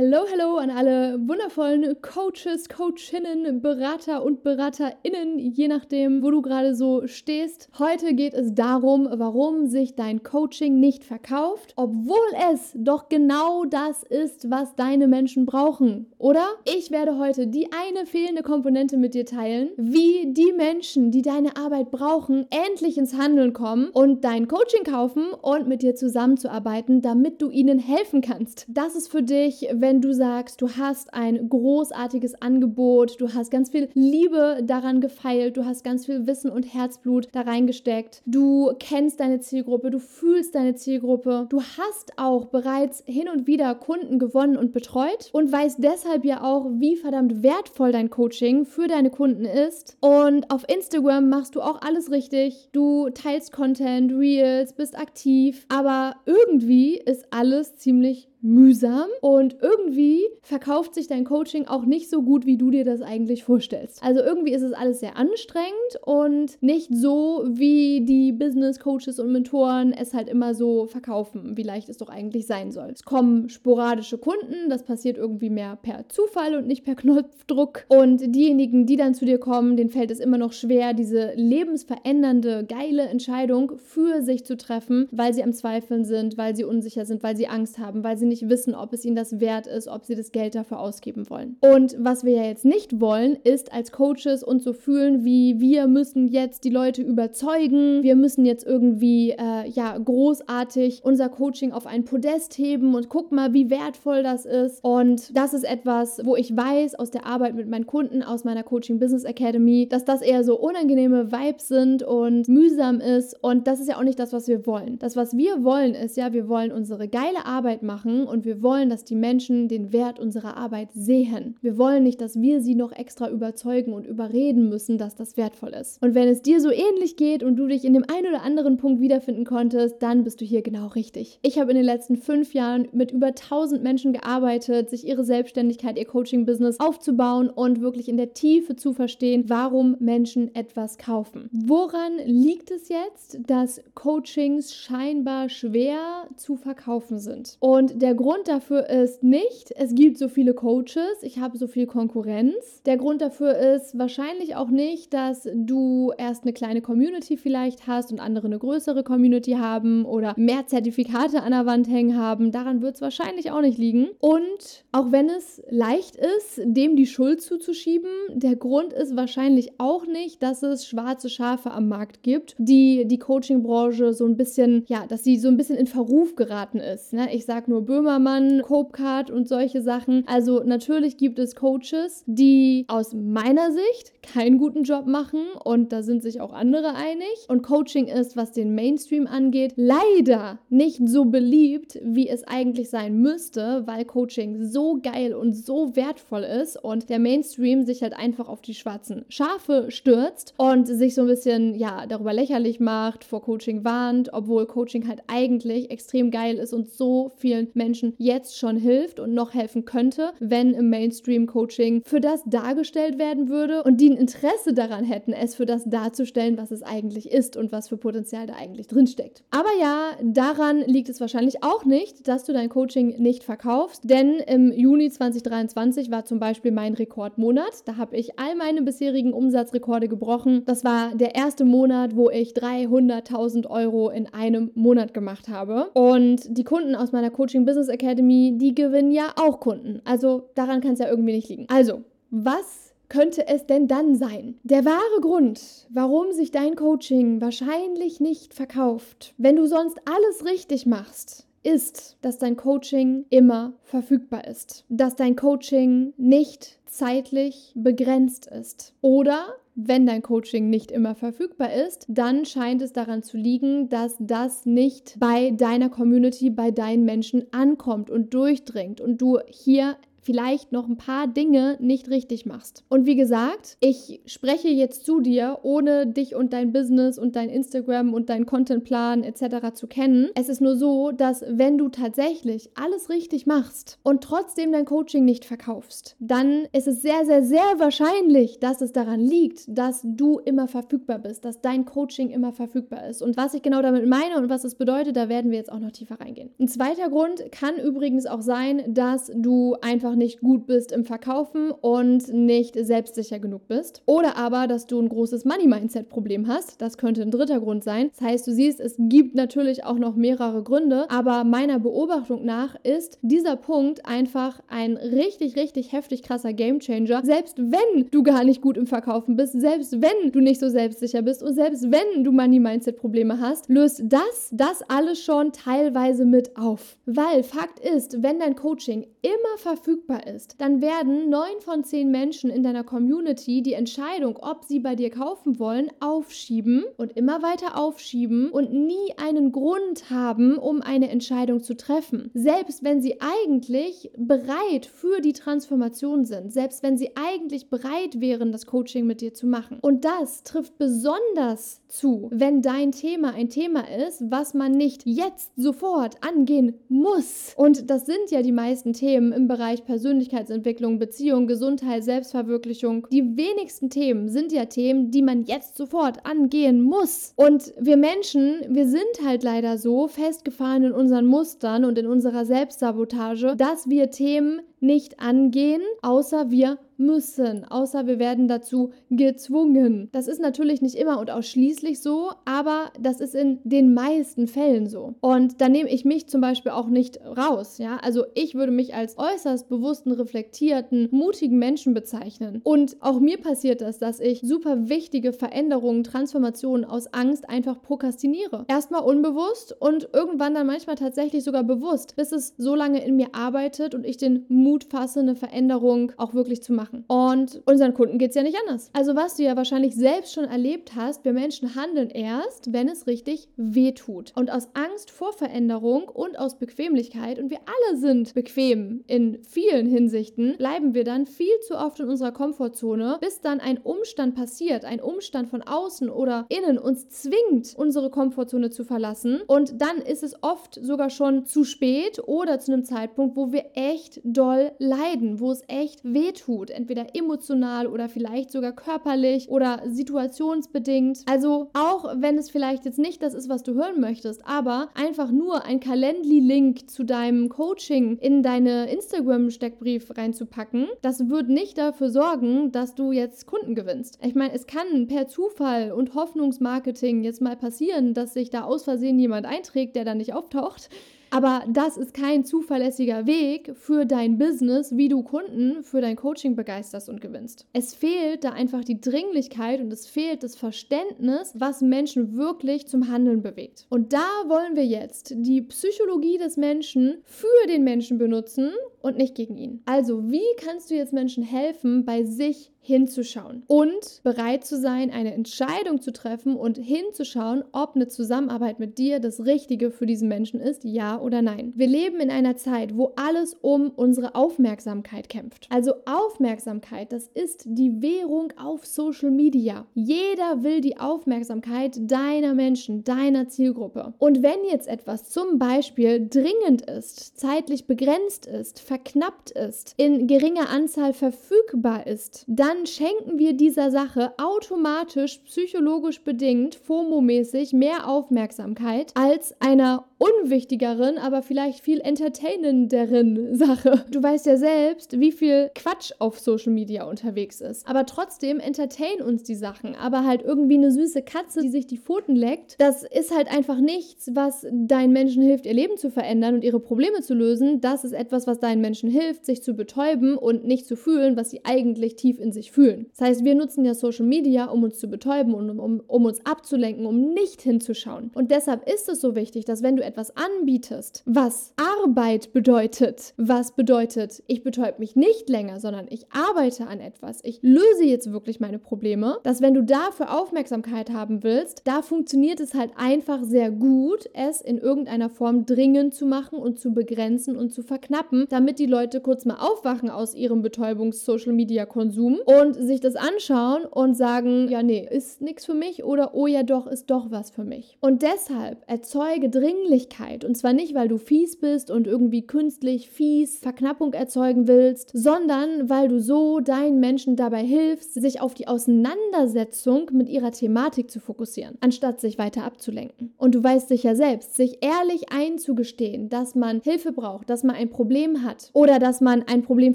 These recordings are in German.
Hallo, hallo an alle wundervollen Coaches, Coachinnen, Berater und Beraterinnen, je nachdem, wo du gerade so stehst. Heute geht es darum, warum sich dein Coaching nicht verkauft, obwohl es doch genau das ist, was deine Menschen brauchen, oder? Ich werde heute die eine fehlende Komponente mit dir teilen, wie die Menschen, die deine Arbeit brauchen, endlich ins Handeln kommen und dein Coaching kaufen und mit dir zusammenzuarbeiten, damit du ihnen helfen kannst. Das ist für dich, wenn wenn du sagst, du hast ein großartiges Angebot, du hast ganz viel Liebe daran gefeilt, du hast ganz viel Wissen und Herzblut da reingesteckt, du kennst deine Zielgruppe, du fühlst deine Zielgruppe, du hast auch bereits hin und wieder Kunden gewonnen und betreut und weißt deshalb ja auch, wie verdammt wertvoll dein Coaching für deine Kunden ist. Und auf Instagram machst du auch alles richtig. Du teilst Content, Reels, bist aktiv, aber irgendwie ist alles ziemlich mühsam und irgendwie verkauft sich dein Coaching auch nicht so gut, wie du dir das eigentlich vorstellst. Also irgendwie ist es alles sehr anstrengend und nicht so, wie die Business Coaches und Mentoren es halt immer so verkaufen, wie leicht es doch eigentlich sein soll. Es kommen sporadische Kunden, das passiert irgendwie mehr per Zufall und nicht per Knopfdruck und diejenigen, die dann zu dir kommen, denen fällt es immer noch schwer, diese lebensverändernde, geile Entscheidung für sich zu treffen, weil sie am Zweifeln sind, weil sie unsicher sind, weil sie Angst haben, weil sie nicht wissen, ob es ihnen das wert ist, ob sie das Geld dafür ausgeben wollen. Und was wir ja jetzt nicht wollen, ist als Coaches uns so fühlen, wie wir müssen jetzt die Leute überzeugen, wir müssen jetzt irgendwie äh, ja großartig unser Coaching auf ein Podest heben und guck mal, wie wertvoll das ist. Und das ist etwas, wo ich weiß aus der Arbeit mit meinen Kunden aus meiner Coaching Business Academy, dass das eher so unangenehme Vibes sind und mühsam ist. Und das ist ja auch nicht das, was wir wollen. Das, was wir wollen, ist ja, wir wollen unsere geile Arbeit machen machen und wir wollen, dass die Menschen den Wert unserer Arbeit sehen. Wir wollen nicht, dass wir sie noch extra überzeugen und überreden müssen, dass das wertvoll ist. Und wenn es dir so ähnlich geht und du dich in dem einen oder anderen Punkt wiederfinden konntest, dann bist du hier genau richtig. Ich habe in den letzten fünf Jahren mit über 1000 Menschen gearbeitet, sich ihre Selbstständigkeit, ihr Coaching-Business aufzubauen und wirklich in der Tiefe zu verstehen, warum Menschen etwas kaufen. Woran liegt es jetzt, dass Coachings scheinbar schwer zu verkaufen sind? Und der der Grund dafür ist nicht, es gibt so viele Coaches, ich habe so viel Konkurrenz. Der Grund dafür ist wahrscheinlich auch nicht, dass du erst eine kleine Community vielleicht hast und andere eine größere Community haben oder mehr Zertifikate an der Wand hängen haben. Daran wird es wahrscheinlich auch nicht liegen. Und auch wenn es leicht ist, dem die Schuld zuzuschieben, der Grund ist wahrscheinlich auch nicht, dass es schwarze Schafe am Markt gibt, die die Coaching-Branche so ein bisschen, ja, dass sie so ein bisschen in Verruf geraten ist. Ne? Ich sage nur Böhmermann, Copecard und solche Sachen. Also natürlich gibt es Coaches, die aus meiner Sicht keinen guten Job machen und da sind sich auch andere einig. Und Coaching ist, was den Mainstream angeht, leider nicht so beliebt, wie es eigentlich sein müsste, weil Coaching so geil und so wertvoll ist und der Mainstream sich halt einfach auf die schwarzen Schafe stürzt und sich so ein bisschen, ja, darüber lächerlich macht, vor Coaching warnt, obwohl Coaching halt eigentlich extrem geil ist und so vielen Menschen jetzt schon hilft und noch helfen könnte, wenn im Mainstream-Coaching für das dargestellt werden würde und die ein Interesse daran hätten, es für das darzustellen, was es eigentlich ist und was für Potenzial da eigentlich drinsteckt. Aber ja, daran liegt es wahrscheinlich auch nicht, dass du dein Coaching nicht verkaufst, denn im Juni 2023 war zum Beispiel mein Rekordmonat. Da habe ich all meine bisherigen Umsatzrekorde gebrochen. Das war der erste Monat, wo ich 300.000 Euro in einem Monat gemacht habe. Und die Kunden aus meiner Coaching Business Academy, die gewinnen ja auch Kunden. Also daran kann es ja irgendwie nicht liegen. Also, was könnte es denn dann sein? Der wahre Grund, warum sich dein Coaching wahrscheinlich nicht verkauft, wenn du sonst alles richtig machst, ist, dass dein Coaching immer verfügbar ist. Dass dein Coaching nicht zeitlich begrenzt ist. Oder wenn dein Coaching nicht immer verfügbar ist, dann scheint es daran zu liegen, dass das nicht bei deiner Community, bei deinen Menschen ankommt und durchdringt und du hier vielleicht noch ein paar Dinge nicht richtig machst. Und wie gesagt, ich spreche jetzt zu dir, ohne dich und dein Business und dein Instagram und dein Contentplan etc. zu kennen. Es ist nur so, dass wenn du tatsächlich alles richtig machst und trotzdem dein Coaching nicht verkaufst, dann ist es sehr, sehr, sehr wahrscheinlich, dass es daran liegt, dass du immer verfügbar bist, dass dein Coaching immer verfügbar ist. Und was ich genau damit meine und was es bedeutet, da werden wir jetzt auch noch tiefer reingehen. Ein zweiter Grund kann übrigens auch sein, dass du einfach nicht gut bist im Verkaufen und nicht selbstsicher genug bist. Oder aber, dass du ein großes Money-Mindset-Problem hast. Das könnte ein dritter Grund sein. Das heißt, du siehst, es gibt natürlich auch noch mehrere Gründe, aber meiner Beobachtung nach ist dieser Punkt einfach ein richtig, richtig heftig krasser Gamechanger. Selbst wenn du gar nicht gut im Verkaufen bist, selbst wenn du nicht so selbstsicher bist und selbst wenn du Money-Mindset-Probleme hast, löst das das alles schon teilweise mit auf. Weil Fakt ist, wenn dein Coaching immer verfügbar ist, dann werden neun von zehn Menschen in deiner Community die Entscheidung, ob sie bei dir kaufen wollen, aufschieben und immer weiter aufschieben und nie einen Grund haben, um eine Entscheidung zu treffen. Selbst wenn sie eigentlich bereit für die Transformation sind, selbst wenn sie eigentlich bereit wären, das Coaching mit dir zu machen. Und das trifft besonders zu, wenn dein Thema ein Thema ist, was man nicht jetzt sofort angehen muss. Und das sind ja die meisten Themen im Bereich Persönlichkeitsentwicklung, Beziehung, Gesundheit, Selbstverwirklichung. Die wenigsten Themen sind ja Themen, die man jetzt sofort angehen muss. Und wir Menschen, wir sind halt leider so festgefahren in unseren Mustern und in unserer Selbstsabotage, dass wir Themen nicht angehen, außer wir müssen, außer wir werden dazu gezwungen. Das ist natürlich nicht immer und ausschließlich so, aber das ist in den meisten Fällen so. Und da nehme ich mich zum Beispiel auch nicht raus. Ja, also ich würde mich als äußerst bewussten, reflektierten, mutigen Menschen bezeichnen. Und auch mir passiert das, dass ich super wichtige Veränderungen, Transformationen aus Angst einfach prokrastiniere. Erstmal unbewusst und irgendwann dann manchmal tatsächlich sogar bewusst, bis es so lange in mir arbeitet und ich den Mut fasse, eine Veränderung auch wirklich zu machen. Und unseren Kunden geht es ja nicht anders. Also was du ja wahrscheinlich selbst schon erlebt hast, wir Menschen handeln erst, wenn es richtig weh tut. Und aus Angst vor Veränderung und aus Bequemlichkeit, und wir alle sind bequem in vielen Hinsichten, bleiben wir dann viel zu oft in unserer Komfortzone, bis dann ein Umstand passiert, ein Umstand von außen oder innen uns zwingt, unsere Komfortzone zu verlassen. Und dann ist es oft sogar schon zu spät oder zu einem Zeitpunkt, wo wir echt doll leiden, wo es echt weh tut entweder emotional oder vielleicht sogar körperlich oder situationsbedingt. Also auch wenn es vielleicht jetzt nicht das ist, was du hören möchtest, aber einfach nur ein Calendly-Link zu deinem Coaching in deine Instagram-Steckbrief reinzupacken, das wird nicht dafür sorgen, dass du jetzt Kunden gewinnst. Ich meine, es kann per Zufall und Hoffnungsmarketing jetzt mal passieren, dass sich da aus Versehen jemand einträgt, der dann nicht auftaucht. Aber das ist kein zuverlässiger Weg für dein Business, wie du Kunden für dein Coaching begeisterst und gewinnst. Es fehlt da einfach die Dringlichkeit und es fehlt das Verständnis, was Menschen wirklich zum Handeln bewegt. Und da wollen wir jetzt die Psychologie des Menschen für den Menschen benutzen und nicht gegen ihn. Also, wie kannst du jetzt Menschen helfen, bei sich hinzuschauen und bereit zu sein, eine Entscheidung zu treffen und hinzuschauen, ob eine Zusammenarbeit mit dir das Richtige für diesen Menschen ist, ja oder nein. Wir leben in einer Zeit, wo alles um unsere Aufmerksamkeit kämpft. Also Aufmerksamkeit, das ist die Währung auf Social Media. Jeder will die Aufmerksamkeit deiner Menschen, deiner Zielgruppe. Und wenn jetzt etwas zum Beispiel dringend ist, zeitlich begrenzt ist, verknappt ist, in geringer Anzahl verfügbar ist, dann schenken wir dieser Sache automatisch psychologisch bedingt, FOMO-mäßig mehr Aufmerksamkeit als einer unwichtigeren, aber vielleicht viel entertainenderen Sache. Du weißt ja selbst, wie viel Quatsch auf Social Media unterwegs ist. Aber trotzdem entertain uns die Sachen. Aber halt irgendwie eine süße Katze, die sich die Pfoten leckt, das ist halt einfach nichts, was deinen Menschen hilft, ihr Leben zu verändern und ihre Probleme zu lösen. Das ist etwas, was deinen Menschen hilft, sich zu betäuben und nicht zu fühlen, was sie eigentlich tief in sich fühlen. Das heißt, wir nutzen ja Social Media, um uns zu betäuben und um, um, um uns abzulenken, um nicht hinzuschauen. Und deshalb ist es so wichtig, dass wenn du etwas anbietest, was Arbeit bedeutet, was bedeutet, ich betäube mich nicht länger, sondern ich arbeite an etwas, ich löse jetzt wirklich meine Probleme, dass wenn du dafür Aufmerksamkeit haben willst, da funktioniert es halt einfach sehr gut, es in irgendeiner Form dringend zu machen und zu begrenzen und zu verknappen, damit die Leute kurz mal aufwachen aus ihrem Betäubungs-Social-Media-Konsum und sich das anschauen und sagen, ja, nee, ist nichts für mich oder oh ja, doch, ist doch was für mich. Und deshalb erzeuge Dringlichkeit und zwar nicht, weil du fies bist und irgendwie künstlich fies Verknappung erzeugen willst, sondern weil du so deinen Menschen dabei hilfst, sich auf die Auseinandersetzung mit ihrer Thematik zu fokussieren, anstatt sich weiter abzulenken. Und du weißt sicher selbst, sich ehrlich einzugestehen, dass man Hilfe braucht, dass man ein Problem hat oder dass man ein Problem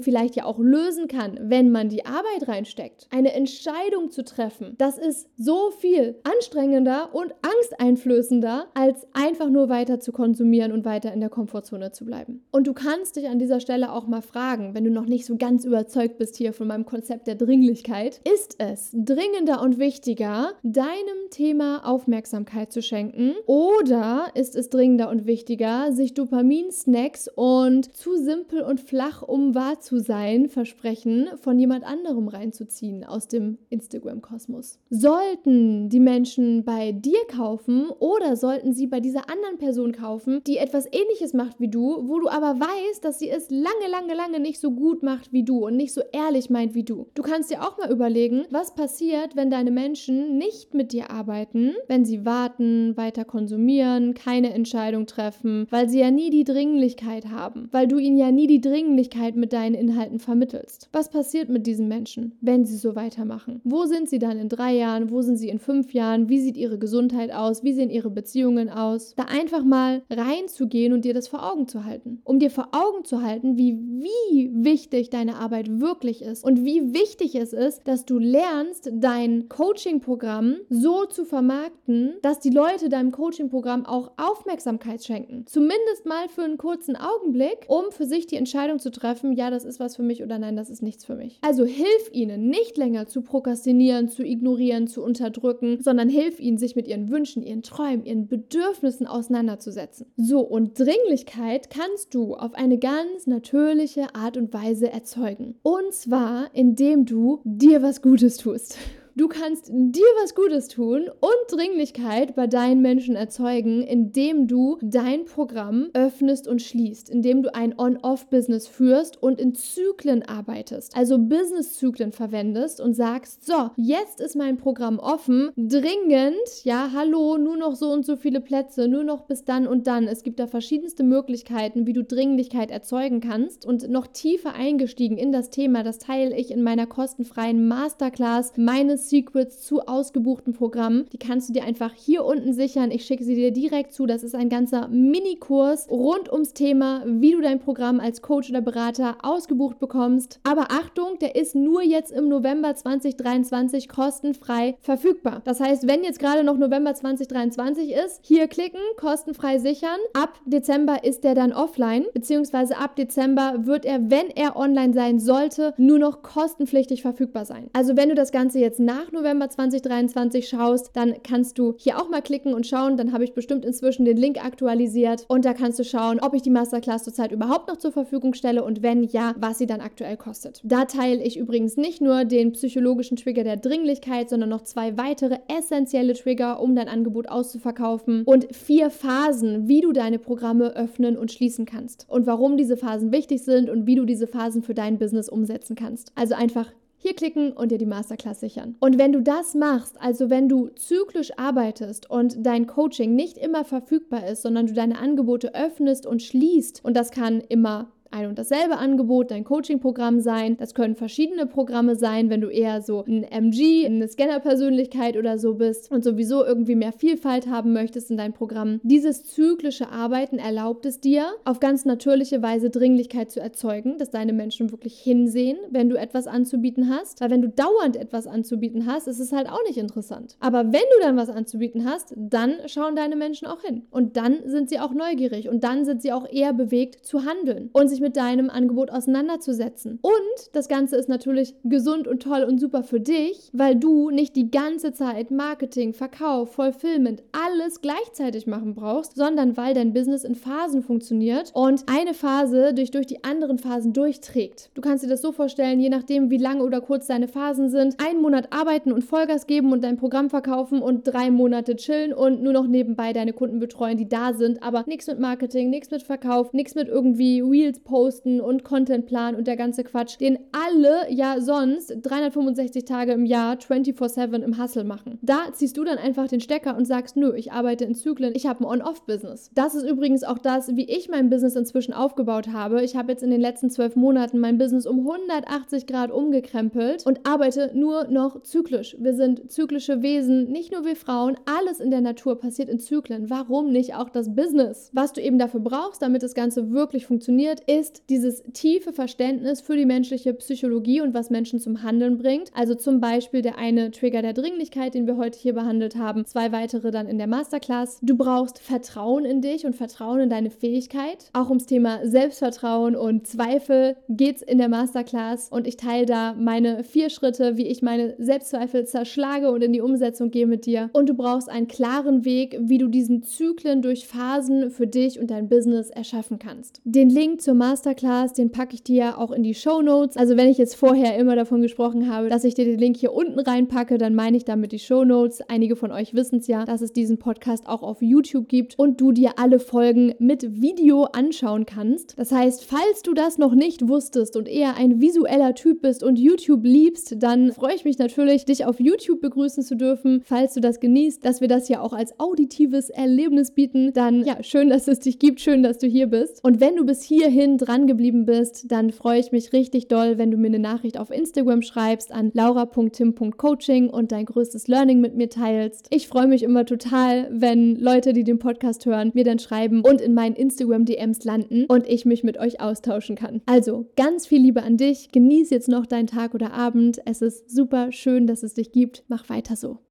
vielleicht ja auch lösen kann, wenn man die Arbeit reinsteckt. Eine Entscheidung zu treffen, das ist so viel anstrengender und angsteinflößender, als einfach nur weiter zu konsumieren und weiter in der Komfortzone zu bleiben. Und du kannst dich an dieser Stelle auch mal fragen, wenn du noch nicht so ganz überzeugt bist hier von meinem Konzept der Dringlichkeit, ist es dringender und wichtiger, deinem Thema Aufmerksamkeit zu schenken oder ist es dringender und wichtiger, sich Dopamin-Snacks und zu simpel und flach, um wahr zu sein, Versprechen von jemand anderem reinzuziehen aus dem Instagram-Kosmos? Sollten die Menschen bei dir kaufen oder sollten sie bei dieser anderen Person kaufen, die etwas ähnliches macht wie du, wo du aber weißt, dass sie es lange, lange, lange nicht so gut macht wie du und nicht so ehrlich meint wie du. Du kannst dir auch mal überlegen, was passiert, wenn deine Menschen nicht mit dir arbeiten, wenn sie warten, weiter konsumieren, keine Entscheidung treffen, weil sie ja nie die Dringlichkeit haben, weil du ihnen ja nie die Dringlichkeit mit deinen Inhalten vermittelst. Was passiert mit diesen Menschen, wenn sie so weitermachen? Wo sind sie dann in drei Jahren? Wo sind sie in fünf Jahren? Wie sieht ihre Gesundheit aus? Wie sehen ihre Beziehungen aus? Da einfach mal reinzugehen und dir das vor Augen zu halten. Um dir vor Augen zu halten, wie, wie wichtig deine Arbeit wirklich ist und wie wichtig es ist, dass du lernst, dein Coaching-Programm so zu vermarkten, dass die Leute deinem Coaching-Programm auch Aufmerksamkeit schenken. Zumindest mal für einen kurzen Augenblick, um für sich die Entscheidung zu treffen, ja, das ist was für mich oder nein, das ist nichts für mich. Also hilf ihnen nicht länger zu prokrastinieren, zu ignorieren, zu unterdrücken, sondern hilf ihnen, sich mit ihren Wünschen, ihren Träumen, ihren Bedürfnissen auseinanderzusetzen. So, und Dringlichkeit kannst du auf eine ganz natürliche Art und Weise erzeugen. Und zwar, indem du dir was Gutes tust. Du kannst dir was Gutes tun und Dringlichkeit bei deinen Menschen erzeugen, indem du dein Programm öffnest und schließt, indem du ein On-Off-Business führst und in Zyklen arbeitest, also Business-Zyklen verwendest und sagst, so, jetzt ist mein Programm offen, dringend, ja, hallo, nur noch so und so viele Plätze, nur noch bis dann und dann. Es gibt da verschiedenste Möglichkeiten, wie du Dringlichkeit erzeugen kannst. Und noch tiefer eingestiegen in das Thema, das teile ich in meiner kostenfreien Masterclass meines Secrets zu ausgebuchten Programmen. Die kannst du dir einfach hier unten sichern. Ich schicke sie dir direkt zu. Das ist ein ganzer Minikurs rund ums Thema, wie du dein Programm als Coach oder Berater ausgebucht bekommst. Aber Achtung, der ist nur jetzt im November 2023 kostenfrei verfügbar. Das heißt, wenn jetzt gerade noch November 2023 ist, hier klicken, kostenfrei sichern. Ab Dezember ist der dann offline, beziehungsweise ab Dezember wird er, wenn er online sein sollte, nur noch kostenpflichtig verfügbar sein. Also wenn du das Ganze jetzt nach nach November 2023 schaust, dann kannst du hier auch mal klicken und schauen. Dann habe ich bestimmt inzwischen den Link aktualisiert und da kannst du schauen, ob ich die Masterclass zurzeit überhaupt noch zur Verfügung stelle und wenn ja, was sie dann aktuell kostet. Da teile ich übrigens nicht nur den psychologischen Trigger der Dringlichkeit, sondern noch zwei weitere essentielle Trigger, um dein Angebot auszuverkaufen und vier Phasen, wie du deine Programme öffnen und schließen kannst und warum diese Phasen wichtig sind und wie du diese Phasen für dein Business umsetzen kannst. Also einfach hier klicken und dir die Masterclass sichern. Und wenn du das machst, also wenn du zyklisch arbeitest und dein Coaching nicht immer verfügbar ist, sondern du deine Angebote öffnest und schließt, und das kann immer ein und dasselbe Angebot, dein Coaching-Programm sein. Das können verschiedene Programme sein, wenn du eher so ein MG, eine Scanner-Persönlichkeit oder so bist und sowieso irgendwie mehr Vielfalt haben möchtest in deinem Programm. Dieses zyklische Arbeiten erlaubt es dir, auf ganz natürliche Weise Dringlichkeit zu erzeugen, dass deine Menschen wirklich hinsehen, wenn du etwas anzubieten hast. Weil wenn du dauernd etwas anzubieten hast, ist es halt auch nicht interessant. Aber wenn du dann was anzubieten hast, dann schauen deine Menschen auch hin. Und dann sind sie auch neugierig und dann sind sie auch eher bewegt zu handeln und sich mit deinem Angebot auseinanderzusetzen. Und das Ganze ist natürlich gesund und toll und super für dich, weil du nicht die ganze Zeit Marketing, Verkauf, Fulfillment, alles gleichzeitig machen brauchst, sondern weil dein Business in Phasen funktioniert und eine Phase durch, durch die anderen Phasen durchträgt. Du kannst dir das so vorstellen, je nachdem, wie lang oder kurz deine Phasen sind, einen Monat arbeiten und Vollgas geben und dein Programm verkaufen und drei Monate chillen und nur noch nebenbei deine Kunden betreuen, die da sind, aber nichts mit Marketing, nichts mit Verkauf, nichts mit irgendwie Reels posten und Contentplan und der ganze Quatsch, den alle ja sonst 365 Tage im Jahr 24/7 im Hustle machen. Da ziehst du dann einfach den Stecker und sagst, nö, ich arbeite in Zyklen, ich habe ein On-Off-Business. Das ist übrigens auch das, wie ich mein Business inzwischen aufgebaut habe. Ich habe jetzt in den letzten zwölf Monaten mein Business um 180 Grad umgekrempelt und arbeite nur noch zyklisch. Wir sind zyklische Wesen, nicht nur wir Frauen, alles in der Natur passiert in Zyklen. Warum nicht auch das Business? Was du eben dafür brauchst, damit das Ganze wirklich funktioniert, ist dieses tiefe Verständnis für die menschliche Psychologie und was Menschen zum Handeln bringt. Also zum Beispiel der eine Trigger der Dringlichkeit, den wir heute hier behandelt haben, zwei weitere dann in der Masterclass. Du brauchst Vertrauen in dich und Vertrauen in deine Fähigkeit. Auch ums Thema Selbstvertrauen und Zweifel geht es in der Masterclass und ich teile da meine vier Schritte, wie ich meine Selbstzweifel zerschlage und in die Umsetzung gehe mit dir. Und du brauchst einen klaren Weg, wie du diesen Zyklen durch Phasen für dich und dein Business erschaffen kannst. Den Link zur Masterclass, den packe ich dir auch in die Show Notes. Also wenn ich jetzt vorher immer davon gesprochen habe, dass ich dir den Link hier unten reinpacke, dann meine ich damit die Show Notes. Einige von euch wissen es ja, dass es diesen Podcast auch auf YouTube gibt und du dir alle Folgen mit Video anschauen kannst. Das heißt, falls du das noch nicht wusstest und eher ein visueller Typ bist und YouTube liebst, dann freue ich mich natürlich, dich auf YouTube begrüßen zu dürfen. Falls du das genießt, dass wir das ja auch als auditives Erlebnis bieten, dann ja, schön, dass es dich gibt, schön, dass du hier bist. Und wenn du bis hierhin dran geblieben bist, dann freue ich mich richtig doll, wenn du mir eine Nachricht auf Instagram schreibst an laura.tim.coaching und dein größtes Learning mit mir teilst. Ich freue mich immer total, wenn Leute, die den Podcast hören, mir dann schreiben und in meinen Instagram-DMs landen und ich mich mit euch austauschen kann. Also ganz viel Liebe an dich. Genieß jetzt noch deinen Tag oder Abend. Es ist super schön, dass es dich gibt. Mach weiter so.